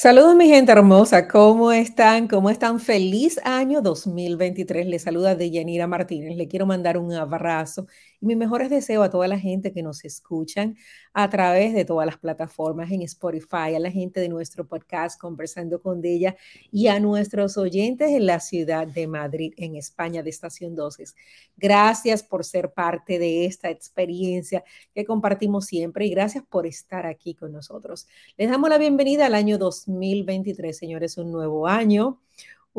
Saludos mi gente hermosa, ¿cómo están? ¿Cómo están? Feliz año 2023. Les saluda Deyanira Martínez. Le quiero mandar un abrazo y mis mejores deseos a toda la gente que nos escuchan a través de todas las plataformas en Spotify, a la gente de nuestro podcast Conversando con ella y a nuestros oyentes en la ciudad de Madrid, en España, de Estación 12. Gracias por ser parte de esta experiencia que compartimos siempre y gracias por estar aquí con nosotros. Les damos la bienvenida al año 2023, señores, un nuevo año,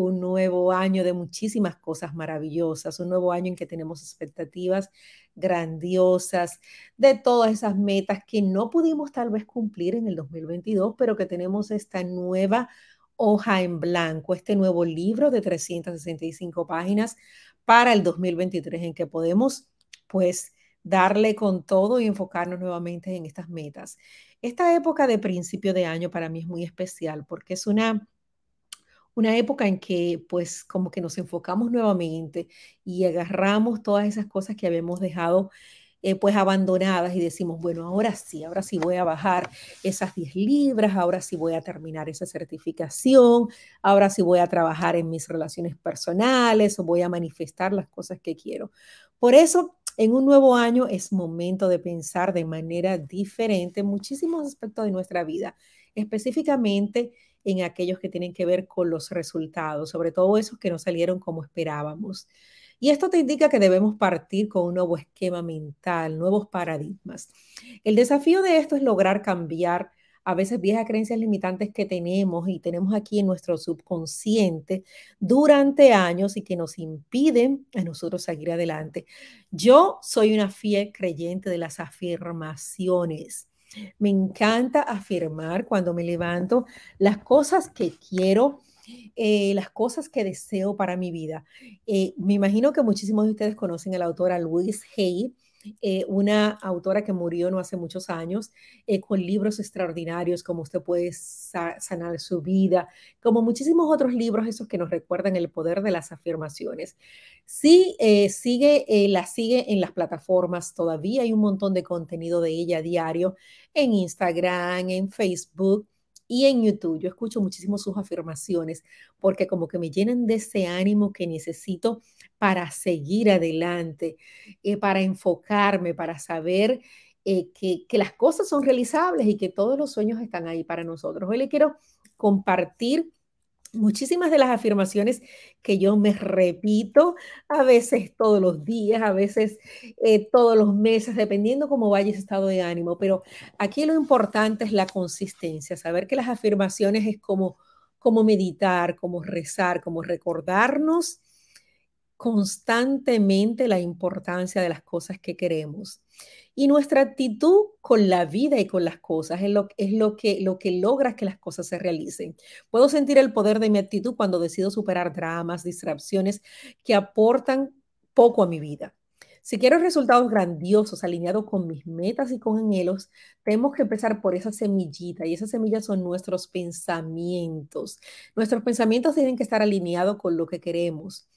un nuevo año de muchísimas cosas maravillosas, un nuevo año en que tenemos expectativas grandiosas de todas esas metas que no pudimos tal vez cumplir en el 2022, pero que tenemos esta nueva hoja en blanco, este nuevo libro de 365 páginas para el 2023 en que podemos pues darle con todo y enfocarnos nuevamente en estas metas. Esta época de principio de año para mí es muy especial porque es una una época en que pues como que nos enfocamos nuevamente y agarramos todas esas cosas que habíamos dejado eh, pues abandonadas y decimos, bueno, ahora sí, ahora sí voy a bajar esas 10 libras, ahora sí voy a terminar esa certificación, ahora sí voy a trabajar en mis relaciones personales o voy a manifestar las cosas que quiero. Por eso, en un nuevo año es momento de pensar de manera diferente en muchísimos aspectos de nuestra vida, específicamente en aquellos que tienen que ver con los resultados, sobre todo esos que no salieron como esperábamos. Y esto te indica que debemos partir con un nuevo esquema mental, nuevos paradigmas. El desafío de esto es lograr cambiar a veces viejas creencias limitantes que tenemos y tenemos aquí en nuestro subconsciente durante años y que nos impiden a nosotros seguir adelante. Yo soy una fiel creyente de las afirmaciones. Me encanta afirmar cuando me levanto las cosas que quiero, eh, las cosas que deseo para mi vida. Eh, me imagino que muchísimos de ustedes conocen a la autora Hay eh, una autora que murió no hace muchos años, eh, con libros extraordinarios como Usted puede sanar su vida, como muchísimos otros libros, esos que nos recuerdan el poder de las afirmaciones. Sí, eh, sigue, la sigue en las plataformas, todavía hay un montón de contenido de ella diario en Instagram, en Facebook y en YouTube. Yo escucho muchísimo sus afirmaciones porque como que me llenan de ese ánimo que necesito para seguir adelante, eh, para enfocarme, para saber eh, que, que, las cosas son realizables y que todos los sueños están ahí para nosotros. Hoy le quiero compartir muchísimas de las afirmaciones que yo me repito, a veces todos los días, a veces eh, todos los meses, dependiendo cómo vaya ese estado de ánimo. Pero aquí lo importante es la consistencia, saber que las afirmaciones es como, como meditar, como rezar, como recordarnos constantemente la importancia de las cosas que queremos. Y nuestra actitud con la vida y con las cosas es lo, es lo, que, lo que logra que las cosas se realicen. Puedo sentir el poder de mi actitud cuando decido superar dramas, distracciones que aportan poco a mi vida. Si quiero resultados grandiosos alineados con mis metas y con anhelos, tenemos que empezar por esa semillita y esas semillas son nuestros pensamientos. Nuestros pensamientos tienen que estar alineados con lo que queremos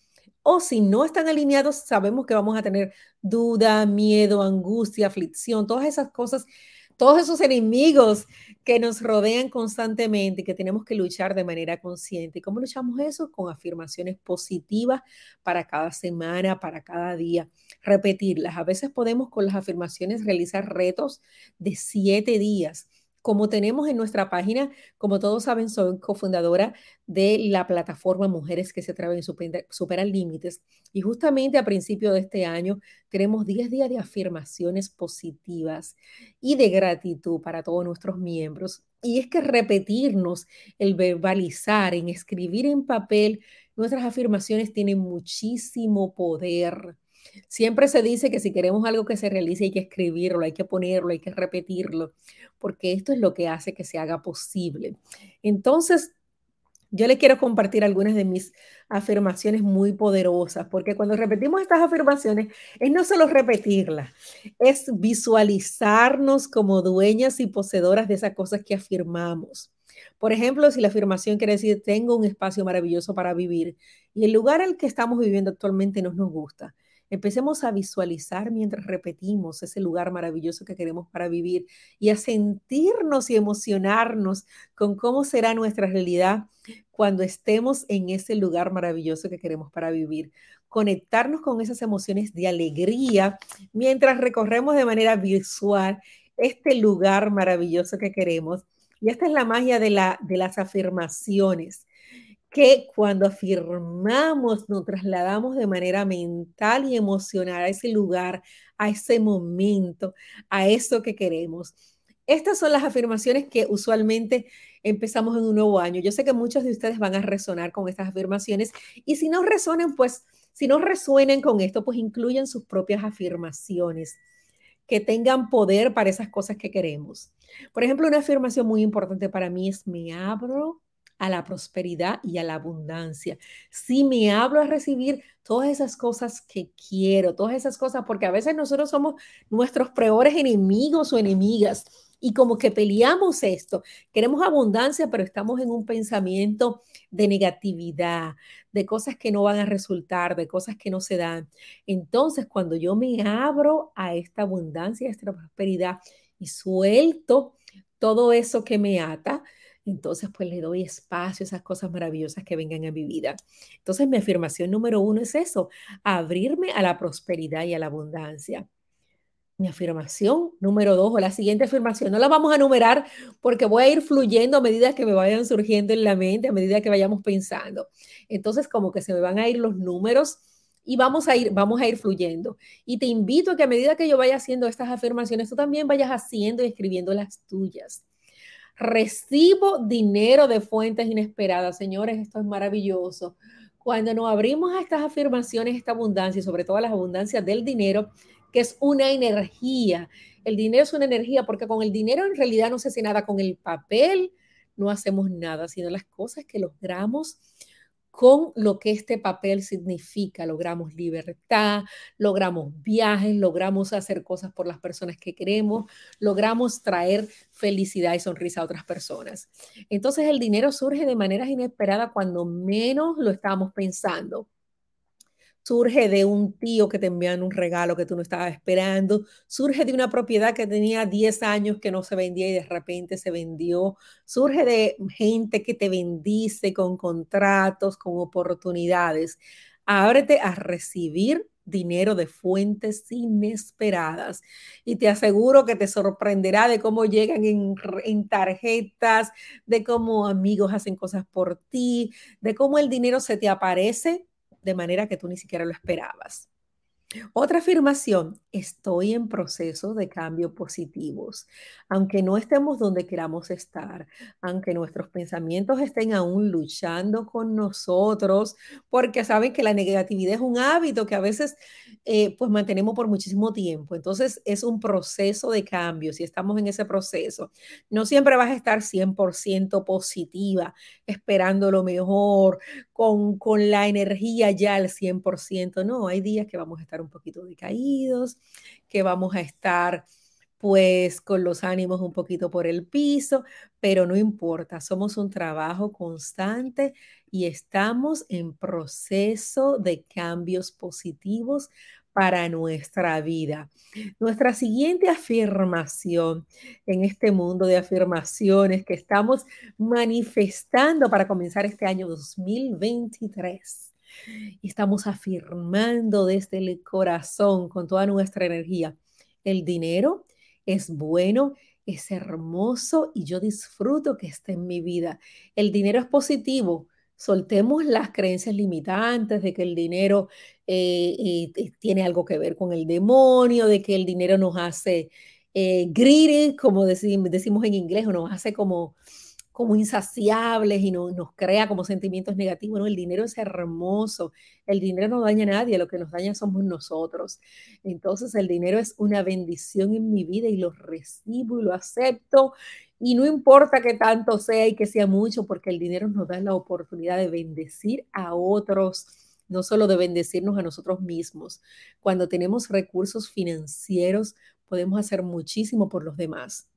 o si no están alineados, sabemos que vamos a tener duda, miedo, angustia, aflicción, todas esas cosas, todos esos enemigos que nos rodean constantemente y que tenemos que luchar de manera consciente. ¿Y cómo luchamos eso? Con afirmaciones positivas para cada semana, para cada día. Repetirlas. A veces podemos con las afirmaciones realizar retos de siete días como tenemos en nuestra página, como todos saben, soy cofundadora de la plataforma Mujeres que se atreven superan límites. Y justamente a principio de este año tenemos 10 días de afirmaciones positivas y de gratitud para todos nuestros miembros. Y es que repetirnos, el verbalizar, en escribir en papel, nuestras afirmaciones tienen muchísimo poder. Siempre se dice que si queremos algo que se realice hay que escribirlo, hay que ponerlo, hay que repetirlo, porque esto es lo que hace que se haga posible. Entonces, yo le quiero compartir algunas de mis afirmaciones muy poderosas, porque cuando repetimos estas afirmaciones, es no solo repetirlas, es visualizarnos como dueñas y poseedoras de esas cosas que afirmamos. Por ejemplo, si la afirmación quiere decir, tengo un espacio maravilloso para vivir y el lugar al que estamos viviendo actualmente no nos gusta, Empecemos a visualizar mientras repetimos ese lugar maravilloso que queremos para vivir y a sentirnos y emocionarnos con cómo será nuestra realidad cuando estemos en ese lugar maravilloso que queremos para vivir. Conectarnos con esas emociones de alegría mientras recorremos de manera visual este lugar maravilloso que queremos. Y esta es la magia de, la, de las afirmaciones que cuando afirmamos nos trasladamos de manera mental y emocional a ese lugar, a ese momento, a eso que queremos. Estas son las afirmaciones que usualmente empezamos en un nuevo año. Yo sé que muchos de ustedes van a resonar con estas afirmaciones y si no resonan, pues si no resuenan con esto, pues incluyen sus propias afirmaciones que tengan poder para esas cosas que queremos. Por ejemplo, una afirmación muy importante para mí es me abro a la prosperidad y a la abundancia. Si me hablo a recibir todas esas cosas que quiero, todas esas cosas, porque a veces nosotros somos nuestros peores enemigos o enemigas y como que peleamos esto. Queremos abundancia, pero estamos en un pensamiento de negatividad, de cosas que no van a resultar, de cosas que no se dan. Entonces, cuando yo me abro a esta abundancia, a esta prosperidad y suelto todo eso que me ata, entonces pues le doy espacio a esas cosas maravillosas que vengan a mi vida. Entonces mi afirmación número uno es eso, abrirme a la prosperidad y a la abundancia. Mi afirmación número dos o la siguiente afirmación, no la vamos a numerar porque voy a ir fluyendo a medida que me vayan surgiendo en la mente, a medida que vayamos pensando. Entonces como que se me van a ir los números y vamos a ir, vamos a ir fluyendo. Y te invito a que a medida que yo vaya haciendo estas afirmaciones, tú también vayas haciendo y escribiendo las tuyas. Recibo dinero de fuentes inesperadas. Señores, esto es maravilloso. Cuando nos abrimos a estas afirmaciones, esta abundancia y sobre todo las abundancias del dinero, que es una energía. El dinero es una energía porque con el dinero en realidad no se hace nada. Con el papel no hacemos nada, sino las cosas que logramos con lo que este papel significa. Logramos libertad, logramos viajes, logramos hacer cosas por las personas que queremos, logramos traer felicidad y sonrisa a otras personas. Entonces el dinero surge de maneras inesperadas cuando menos lo estamos pensando surge de un tío que te envían un regalo que tú no estabas esperando, surge de una propiedad que tenía 10 años que no se vendía y de repente se vendió, surge de gente que te bendice con contratos, con oportunidades. Ábrete a recibir dinero de fuentes inesperadas y te aseguro que te sorprenderá de cómo llegan en, en, tarjetas, de cómo amigos hacen cosas por ti, de cómo el dinero se te aparece de manera que tú ni siquiera lo esperabas. Otra afirmación, estoy en proceso de cambio positivos. Aunque no estemos donde queramos estar, aunque nuestros pensamientos estén aún luchando con nosotros, porque saben que la negatividad es un hábito que a veces eh, pues mantenemos por muchísimo tiempo. Entonces es un proceso de cambio, si estamos en ese proceso. No siempre vas a estar 100% positiva, esperando lo mejor, con, con la energía ya al 100%. No, hay días que vamos a estar un poquito decaídos, que vamos a estar pues con los ánimos un poquito por el piso, pero no importa, somos un trabajo constante y estamos en proceso de cambios positivos para nuestra vida. Nuestra siguiente afirmación en este mundo de afirmaciones que estamos manifestando para comenzar este año 2023 y estamos afirmando desde el corazón, con toda nuestra energía, el dinero es bueno, es hermoso y yo disfruto que esté en mi vida. El dinero es positivo. Soltemos las creencias limitantes de que el dinero eh, eh, tiene algo que ver con el demonio, de que el dinero nos hace eh, como decimos en inglés, o nos hace como como insaciables y no, nos crea como sentimientos negativos. El dinero es hermoso, el dinero no daña a nadie, lo que nos daña somos nosotros. Entonces el dinero es una bendición en mi vida y lo recibo y lo acepto. Y no importa que tanto sea y que sea mucho, porque el dinero nos da la oportunidad de bendecir a otros no solo de bendecirnos a nosotros mismos. Cuando tenemos recursos financieros, podemos hacer muchísimo por los demás.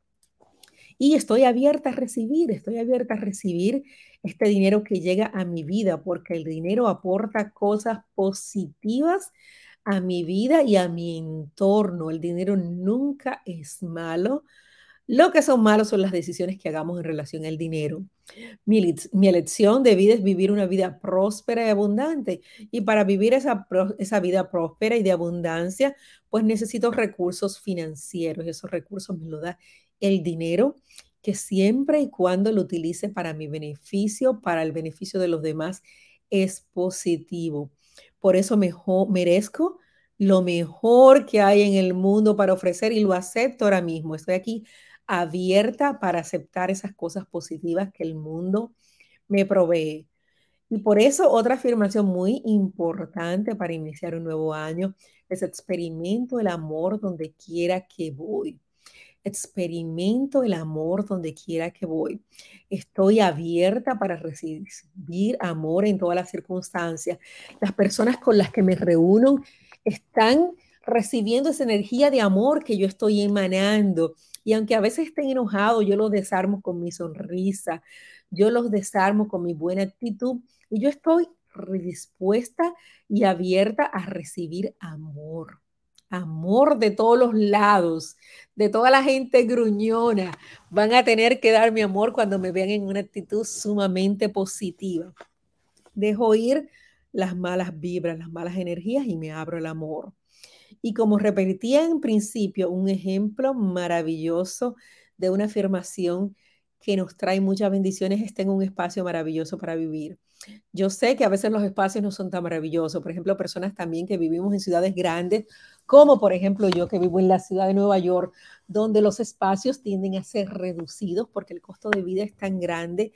Y estoy abierta a recibir, estoy abierta a recibir este dinero que llega a mi vida, porque el dinero aporta cosas positivas a mi vida y a mi entorno. El dinero nunca es malo. Lo que son malos son las decisiones que hagamos en relación al dinero. Mi, mi, elección de vida es vivir una vida próspera y abundante. Y para vivir esa, esa vida próspera y de abundancia, pues necesito recursos financieros. Esos recursos me los da el dinero, que siempre y cuando lo utilice para mi beneficio, para el beneficio de los demás, es positivo. Por eso merezco lo mejor que hay en el mundo para ofrecer y lo acepto ahora mismo. Estoy aquí abierta para aceptar esas cosas positivas que el mundo me provee. Y por eso otra afirmación muy importante para iniciar un nuevo año es experimento el amor donde quiera que voy. Experimento el amor donde quiera que voy. Estoy abierta para recibir amor en todas las circunstancias. Las personas con las que me reúno están recibiendo esa energía de amor que yo estoy emanando. Y aunque a veces estén enojados, yo los desarmo con mi sonrisa, yo los desarmo con mi buena actitud y yo estoy dispuesta y abierta a recibir amor. Amor de todos los lados, de toda la gente gruñona. Van a tener que darme amor cuando me vean en una actitud sumamente positiva. Dejo ir las malas vibras, las malas energías y me abro el amor. Y como repetía en principio, un ejemplo maravilloso de una afirmación que nos trae muchas bendiciones está en un espacio maravilloso para vivir. Yo sé que a veces los espacios no son tan maravillosos. Por ejemplo, personas también que vivimos en ciudades grandes, como por ejemplo yo que vivo en la ciudad de Nueva York, donde los espacios tienden a ser reducidos porque el costo de vida es tan grande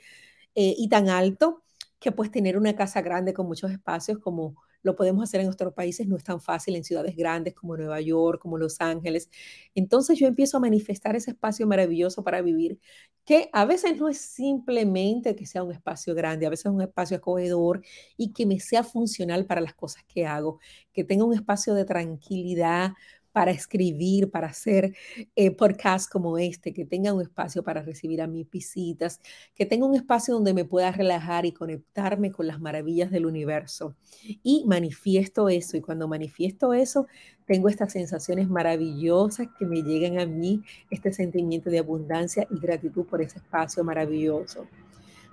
eh, y tan alto que pues tener una casa grande con muchos espacios como lo podemos hacer en nuestros países, no es tan fácil en ciudades grandes como Nueva York, como Los Ángeles. Entonces yo empiezo a manifestar ese espacio maravilloso para vivir, que a veces no es simplemente que sea un espacio grande, a veces es un espacio acogedor y que me sea funcional para las cosas que hago, que tenga un espacio de tranquilidad para escribir, para hacer eh, podcasts como este, que tenga un espacio para recibir a mis visitas, que tenga un espacio donde me pueda relajar y conectarme con las maravillas del universo. Y manifiesto eso, y cuando manifiesto eso, tengo estas sensaciones maravillosas que me llegan a mí, este sentimiento de abundancia y gratitud por ese espacio maravilloso.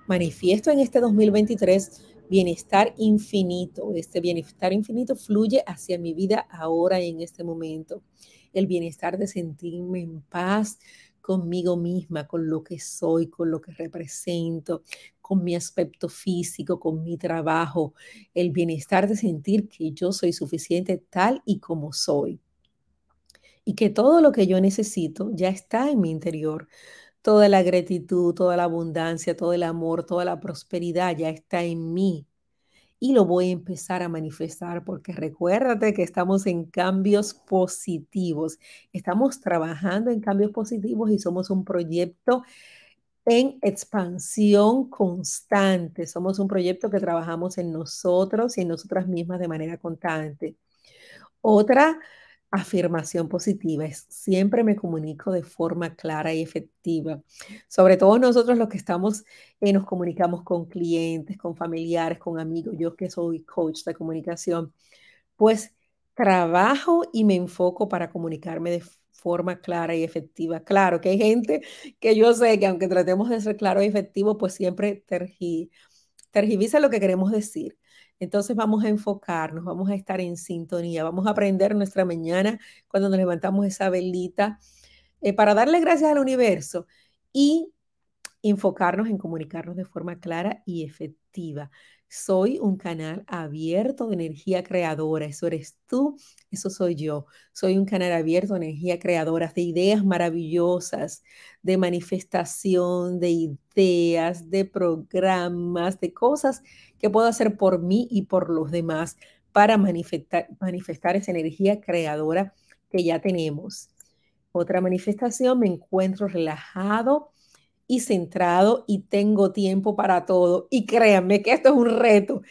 Manifiesto en este 2023 bienestar infinito. Este bienestar infinito fluye hacia mi vida ahora y en este momento. El bienestar de sentirme en paz conmigo misma, con lo que soy, con lo que represento, con mi aspecto físico, con mi trabajo. El bienestar de sentir que yo soy suficiente tal y como soy. Y que todo lo que yo necesito ya está en mi interior toda la gratitud, toda la abundancia, todo el amor, toda la prosperidad ya está en mí. Y lo voy a empezar a manifestar porque recuérdate que estamos en cambios positivos. Estamos trabajando en cambios positivos y somos un proyecto en expansión constante. Somos un proyecto que trabajamos en nosotros y en nosotras mismas de manera constante. Otra afirmación positiva es siempre me comunico de forma clara y efectiva. Sobre todo nosotros los que estamos, eh, nos comunicamos con clientes, con familiares, con amigos, yo que soy coach de comunicación, pues trabajo y me enfoco para comunicarme de forma clara y efectiva. Claro que hay gente que yo sé que aunque tratemos de ser claro y efectivo, pues siempre tergiversa lo que queremos decir. Entonces vamos a enfocarnos, vamos a estar en sintonía, vamos a aprender nuestra mañana cuando nos levantamos esa velita eh, para darle gracias al universo y enfocarnos en comunicarnos de forma clara y efectiva. Soy un canal abierto de energía creadora. Eso eres tú, eso soy yo. Soy un canal abierto de energía creadora, de ideas maravillosas, de manifestación, de ideas, de programas, de cosas que puedo hacer por mí y por los demás para manifestar, manifestar esa energía creadora que ya tenemos. Otra manifestación, me encuentro relajado y centrado y tengo tiempo para todo. Y créanme que esto es un reto,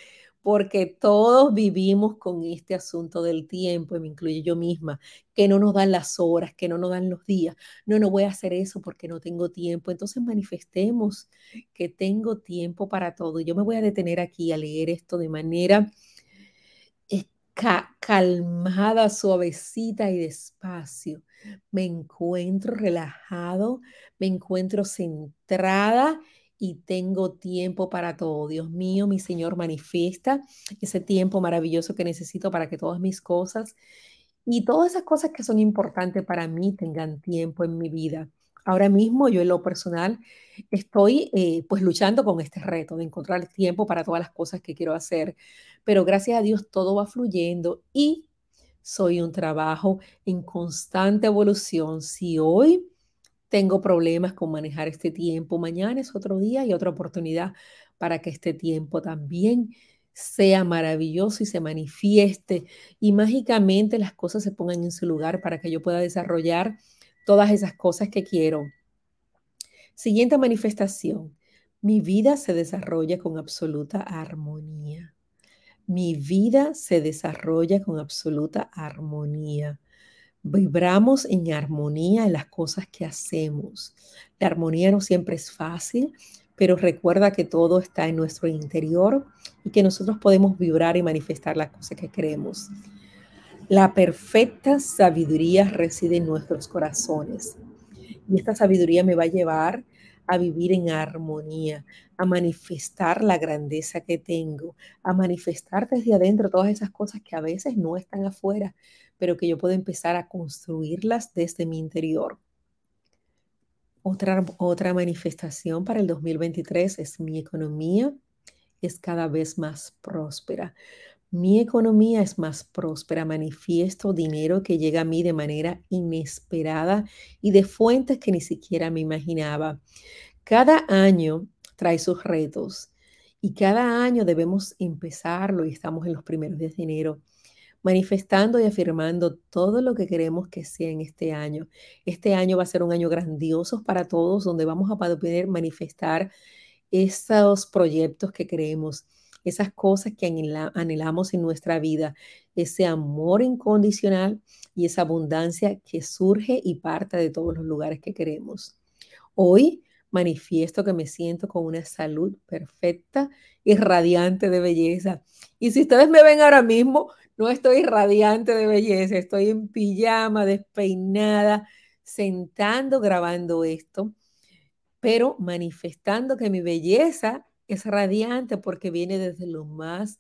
porque todos vivimos con este asunto del tiempo, y me incluye yo misma, que no nos dan las horas, que no nos dan los días. No, no voy a hacer eso porque no tengo tiempo. Entonces manifestemos que tengo tiempo para todo. Yo me voy a detener aquí a leer esto de manera calmada, suavecita y despacio. Me encuentro relajado, me encuentro centrada y tengo tiempo para todo. Dios mío, mi Señor, manifiesta ese tiempo maravilloso que necesito para que todas mis cosas y todas esas cosas que son importantes para mí tengan tiempo en mi vida. Ahora mismo yo en lo personal estoy eh, pues luchando con este reto de encontrar tiempo para todas las cosas que quiero hacer, pero gracias a Dios todo va fluyendo y soy un trabajo en constante evolución. Si hoy tengo problemas con manejar este tiempo, mañana es otro día y otra oportunidad para que este tiempo también sea maravilloso y se manifieste y mágicamente las cosas se pongan en su lugar para que yo pueda desarrollar todas esas cosas que quiero. Siguiente manifestación. Mi vida se desarrolla con absoluta armonía. Mi vida se desarrolla con absoluta armonía. Vibramos en armonía en las cosas que hacemos. La armonía no siempre es fácil, pero recuerda que todo está en nuestro interior y que nosotros podemos vibrar y manifestar las cosas que queremos. La perfecta sabiduría reside en nuestros corazones. Y esta sabiduría me va a llevar a vivir en armonía, a manifestar la grandeza que tengo, a manifestar desde adentro todas esas cosas que a veces no están afuera, pero que yo puedo empezar a construirlas desde mi interior. Otra, otra manifestación para el 2023 es mi economía es cada vez más próspera. Mi economía es más próspera, manifiesto dinero que llega a mí de manera inesperada y de fuentes que ni siquiera me imaginaba. Cada año trae sus retos y cada año debemos empezarlo y estamos en los primeros días de enero manifestando y afirmando todo lo que queremos que sea en este año. Este año va a ser un año grandioso para todos donde vamos a poder manifestar esos proyectos que queremos esas cosas que anhelamos en nuestra vida, ese amor incondicional y esa abundancia que surge y parte de todos los lugares que queremos. Hoy manifiesto que me siento con una salud perfecta y radiante de belleza. Y si ustedes me ven ahora mismo, no estoy radiante de belleza, estoy en pijama, despeinada, sentando, grabando esto, pero manifestando que mi belleza es radiante porque viene desde lo más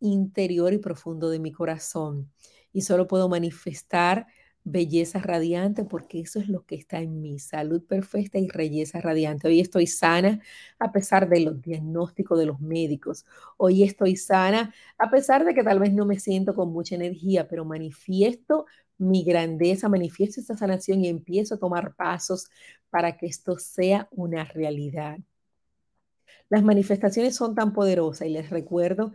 interior y profundo de mi corazón. Y solo puedo manifestar belleza radiante porque eso es lo que está en mi salud perfecta y belleza radiante. Hoy estoy sana a pesar de los diagnósticos de los médicos. Hoy estoy sana a pesar de que tal vez no me siento con mucha energía, pero manifiesto mi grandeza, manifiesto esta sanación y empiezo a tomar pasos para que esto sea una realidad. Las manifestaciones son tan poderosas y les recuerdo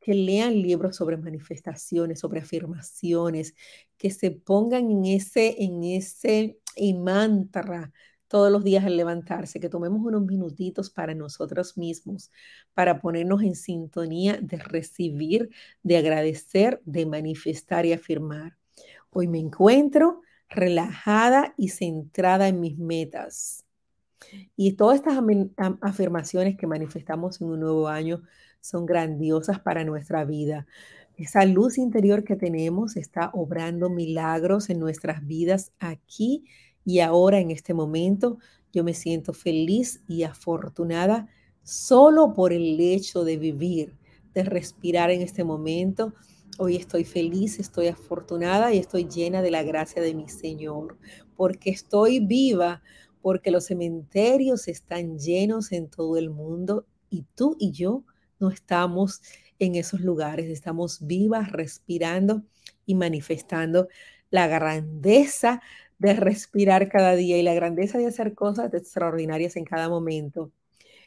que lean libros sobre manifestaciones, sobre afirmaciones, que se pongan en ese, en ese mantra todos los días al levantarse, que tomemos unos minutitos para nosotros mismos, para ponernos en sintonía de recibir, de agradecer, de manifestar y afirmar. Hoy me encuentro relajada y centrada en mis metas. Y todas estas afirmaciones que manifestamos en un nuevo año son grandiosas para nuestra vida. Esa luz interior que tenemos está obrando milagros en nuestras vidas aquí y ahora en este momento. Yo me siento feliz y afortunada solo por el hecho de vivir, de respirar en este momento. Hoy estoy feliz, estoy afortunada y estoy llena de la gracia de mi Señor, porque estoy viva, porque los cementerios están llenos en todo el mundo y tú y yo no estamos en esos lugares, estamos vivas, respirando y manifestando la grandeza de respirar cada día y la grandeza de hacer cosas extraordinarias en cada momento.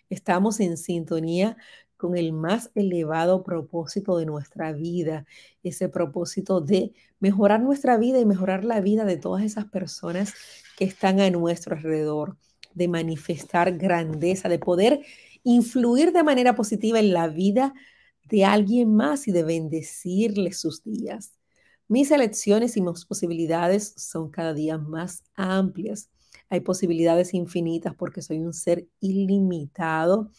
Estamos en sintonía con el más elevado propósito de nuestra vida, ese propósito de mejorar nuestra vida y mejorar la vida de todas esas personas que están a nuestro alrededor, de manifestar grandeza, de poder influir de manera positiva en la vida de alguien más y de bendecirle sus días. Mis elecciones y mis posibilidades son cada día más amplias. Hay posibilidades infinitas porque soy un ser ilimitado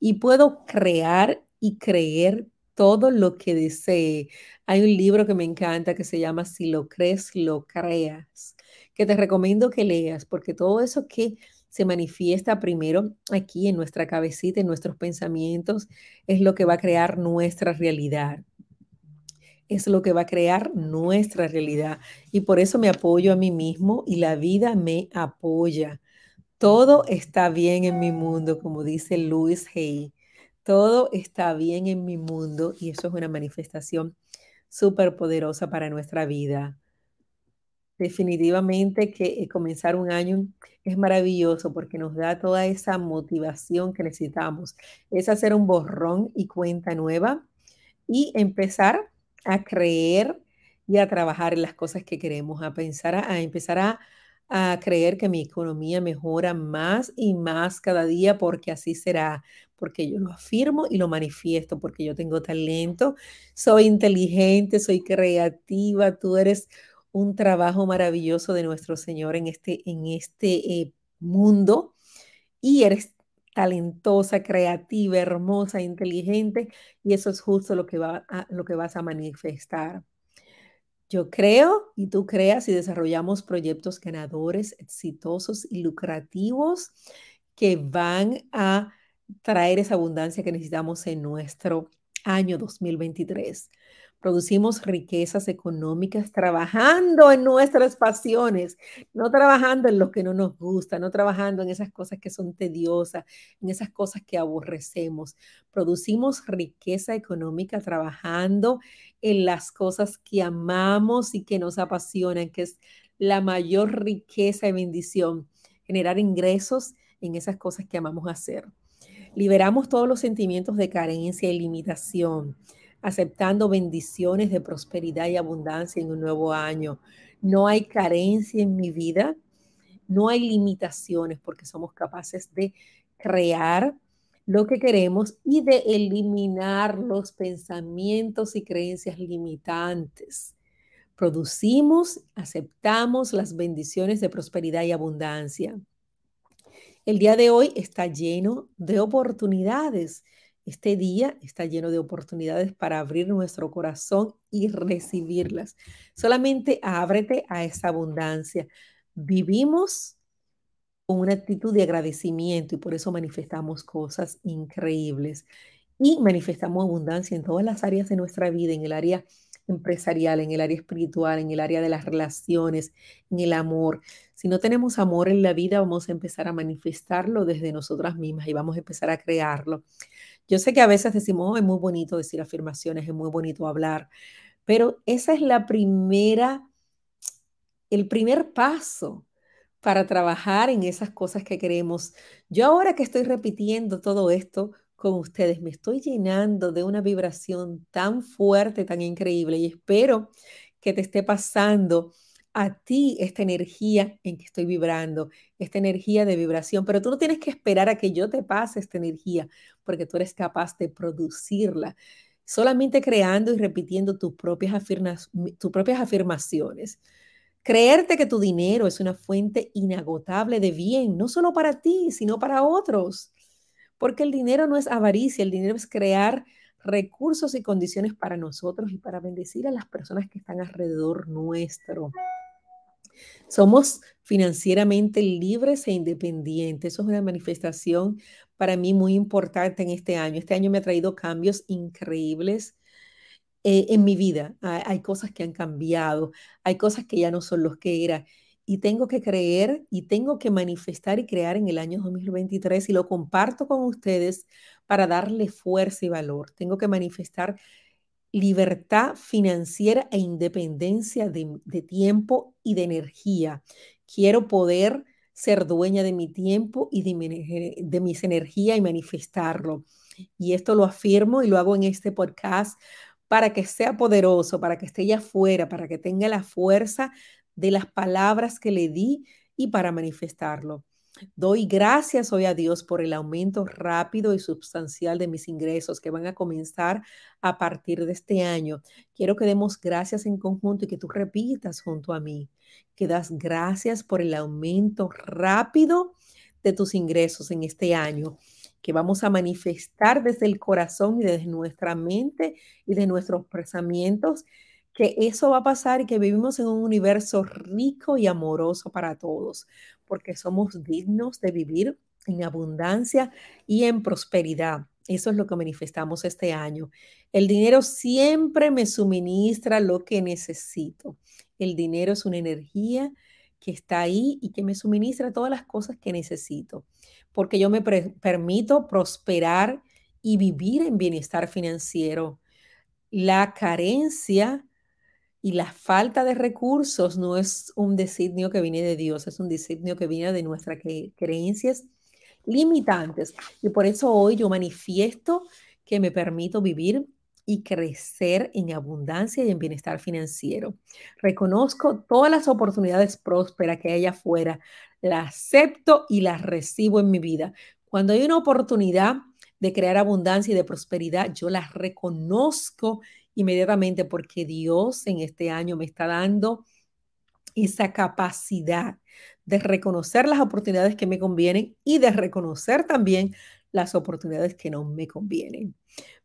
y puedo crear y creer todo lo que desee. Hay un libro que me encanta que se llama Si lo crees, lo creas, que te recomiendo que leas, porque todo eso que se manifiesta primero aquí en nuestra cabecita, en nuestros pensamientos, es lo que va a crear nuestra realidad. Es lo que va a crear nuestra realidad. Y por eso me apoyo a mí mismo y la vida me apoya. Todo está bien en mi mundo, como dice Louis Hay. Todo está bien en mi mundo y eso es una manifestación súper poderosa para nuestra vida. Definitivamente que eh, comenzar un año es maravilloso porque nos da toda esa motivación que necesitamos. Es hacer un borrón y cuenta nueva y empezar a creer y a trabajar en las cosas que queremos, a pensar, a, empezar a, a creer que mi economía mejora más y más cada día porque así será, porque yo lo afirmo y lo manifiesto, porque yo tengo talento, soy inteligente, soy creativa, tú eres un trabajo maravilloso de nuestro Señor en este, en este eh, mundo y eres talentosa, creativa, hermosa, inteligente y eso es justo lo que, va lo que vas a manifestar. Yo creo y tú creas y desarrollamos proyectos ganadores, exitosos y lucrativos que van a traer esa abundancia que necesitamos en nuestro año 2023 producimos riquezas económicas trabajando en nuestras pasiones, no trabajando en lo que no nos gusta, no trabajando en esas cosas que son tediosas, en esas cosas que aborrecemos. Producimos riqueza económica trabajando en las cosas que amamos y que nos apasionan, que es la mayor riqueza y bendición, generar ingresos en esas cosas que amamos hacer. Liberamos todos los sentimientos de carencia y limitación aceptando bendiciones de prosperidad y abundancia en un nuevo año. No hay carencia en mi vida, no hay limitaciones porque somos capaces de crear lo que queremos y de eliminar los pensamientos y creencias limitantes. Producimos, aceptamos las bendiciones de prosperidad y abundancia. El día de hoy está lleno de oportunidades este día está lleno de oportunidades para abrir nuestro corazón y recibirlas. Solamente ábrete a esa abundancia. Vivimos con una actitud de agradecimiento y por eso manifestamos cosas increíbles. Y manifestamos abundancia en todas las áreas de nuestra vida, en el área empresarial, en el área espiritual, en el área de las relaciones, en el amor. Si no tenemos amor en la vida, vamos a empezar a manifestarlo desde nosotras mismas y vamos a empezar a crearlo. Yo sé que a veces decimos, oh, es muy bonito decir afirmaciones, es muy bonito hablar, pero esa es la primera, el primer paso para trabajar en esas cosas que queremos. Yo ahora que estoy repitiendo todo esto con ustedes, me estoy llenando de una vibración tan fuerte, tan increíble y espero que te esté pasando a ti esta energía en que estoy vibrando, esta energía de vibración, pero tú no tienes que esperar a que yo te pase esta energía, porque tú eres capaz de producirla, solamente creando y repitiendo tus propias, tus propias afirmaciones. Creerte que tu dinero es una fuente inagotable de bien, no solo para ti, sino para otros, porque el dinero no es avaricia, el dinero es crear recursos y condiciones para nosotros y para bendecir a las personas que están alrededor nuestro. Somos financieramente libres e independientes. Eso es una manifestación para mí muy importante en este año. Este año me ha traído cambios increíbles eh, en mi vida. Hay, cosas que han cambiado, hay cosas que ya no son los que era. Y tengo que creer y tengo que manifestar y crear en el año 2023 y lo comparto con ustedes para darle fuerza y valor. Tengo que manifestar libertad financiera e independencia de, tiempo y de energía. Quiero poder ser dueña de mi tiempo y de, de mis energías y manifestarlo. Y esto lo afirmo y lo hago en este podcast para que sea poderoso, para que esté allá afuera, para que tenga la fuerza de las palabras que le di y para manifestarlo. Doy gracias hoy a Dios por el aumento rápido y sustancial de mis ingresos que van a comenzar a partir de este año. Quiero que demos gracias en conjunto y que tú repitas junto a mí, que das gracias por el aumento rápido de tus ingresos en este año que vamos a manifestar desde el corazón y desde nuestra mente y de nuestros pensamientos, que eso va a pasar y que vivimos en un universo rico y amoroso para todos, porque somos dignos de vivir en abundancia y en prosperidad. Eso es lo que manifestamos este año. El dinero siempre me suministra lo que necesito. El dinero es una energía que está ahí y que me suministra todas las cosas que necesito, porque yo me permito prosperar y vivir en bienestar financiero. La carencia y la falta de recursos no es un designio que viene de Dios, es un designio que viene de nuestras creencias limitantes. Y por eso hoy yo manifiesto que me permito vivir y crecer en abundancia y en bienestar financiero. Reconozco todas las oportunidades prósperas que hay afuera, las acepto y las recibo en mi vida. Cuando hay una oportunidad de crear abundancia y de prosperidad, yo las reconozco inmediatamente porque Dios en este año me está dando esa capacidad de reconocer las oportunidades que me convienen y de reconocer también las oportunidades que no me convienen.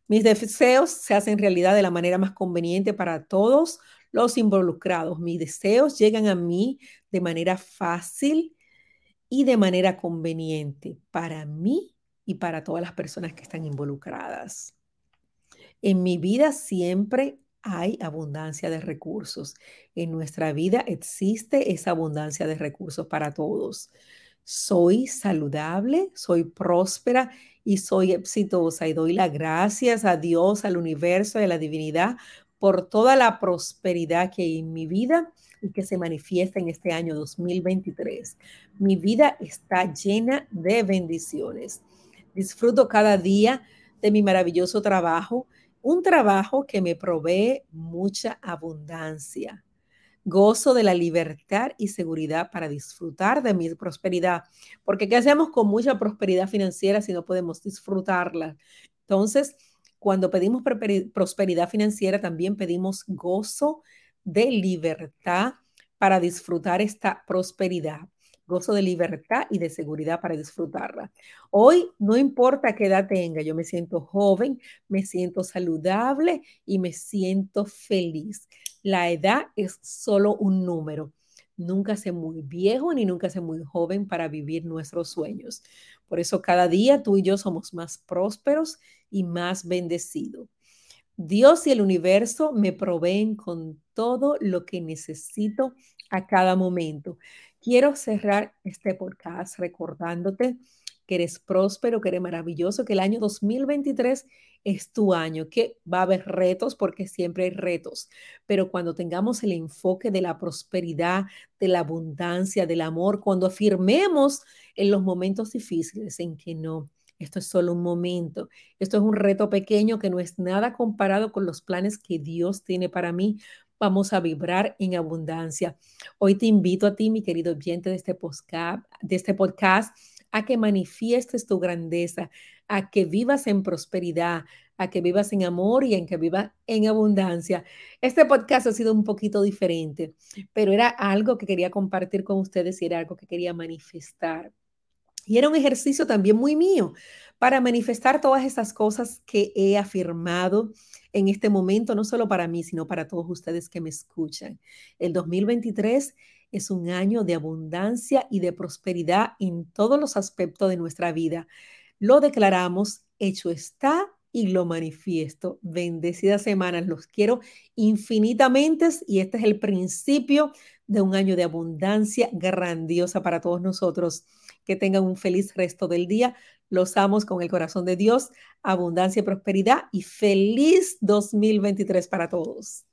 Mis deseos se hacen realidad de la manera más conveniente para todos los involucrados. Mis deseos llegan a mí de manera fácil y de manera conveniente para mí y para todas las personas que están involucradas. En mi vida siempre hay abundancia de recursos. En nuestra vida existe esa abundancia de recursos para todos. Soy saludable, soy próspera y soy exitosa y doy las gracias a Dios, al universo y a la divinidad por toda la prosperidad que hay en mi vida y que se manifiesta en este año 2023. Mi vida está llena de bendiciones. Disfruto cada día de mi maravilloso trabajo un trabajo que me provee mucha abundancia. Gozo de la libertad y seguridad para disfrutar de mi prosperidad. Porque ¿qué hacemos con mucha prosperidad financiera si no podemos disfrutarla? Entonces, cuando pedimos prosperidad financiera, también pedimos gozo de libertad para disfrutar esta prosperidad gozo de libertad y de seguridad para disfrutarla. Hoy no importa qué edad tenga, yo me siento joven, me siento saludable y me siento feliz. La edad es solo un número. Nunca sé muy viejo ni nunca sé muy joven para vivir nuestros sueños. Por eso cada día tú y yo somos más prósperos y más bendecidos. Dios y el universo me proveen con todo lo que necesito a cada momento. Quiero cerrar este podcast recordándote que eres próspero, que eres maravilloso, que el año 2023 es tu año, que va a haber retos porque siempre hay retos, pero cuando tengamos el enfoque de la prosperidad, de la abundancia, del amor, cuando afirmemos en los momentos difíciles en que no, esto es solo un momento, esto es un reto pequeño que no es nada comparado con los planes que Dios tiene para mí, vamos a vibrar en abundancia. Hoy te invito a ti, mi querido oyente de este podcast, de este podcast a que manifiestes tu grandeza, a que vivas en prosperidad, a que vivas en amor y en que vivas en abundancia. Este podcast ha sido un poquito diferente, pero era algo que quería compartir con ustedes y era algo que quería manifestar. Y era un ejercicio también muy mío para manifestar todas estas cosas que he afirmado en este momento, no solo para mí, sino para todos ustedes que me escuchan. El 2023 es un año de abundancia y de prosperidad en todos los aspectos de nuestra vida. Lo declaramos, hecho está y lo manifiesto. Bendecidas semanas, los quiero infinitamente y este es el principio de un año de abundancia grandiosa para todos nosotros. Que tengan un feliz resto del día. Los amos con el corazón de Dios, abundancia y prosperidad y feliz 2023 para todos.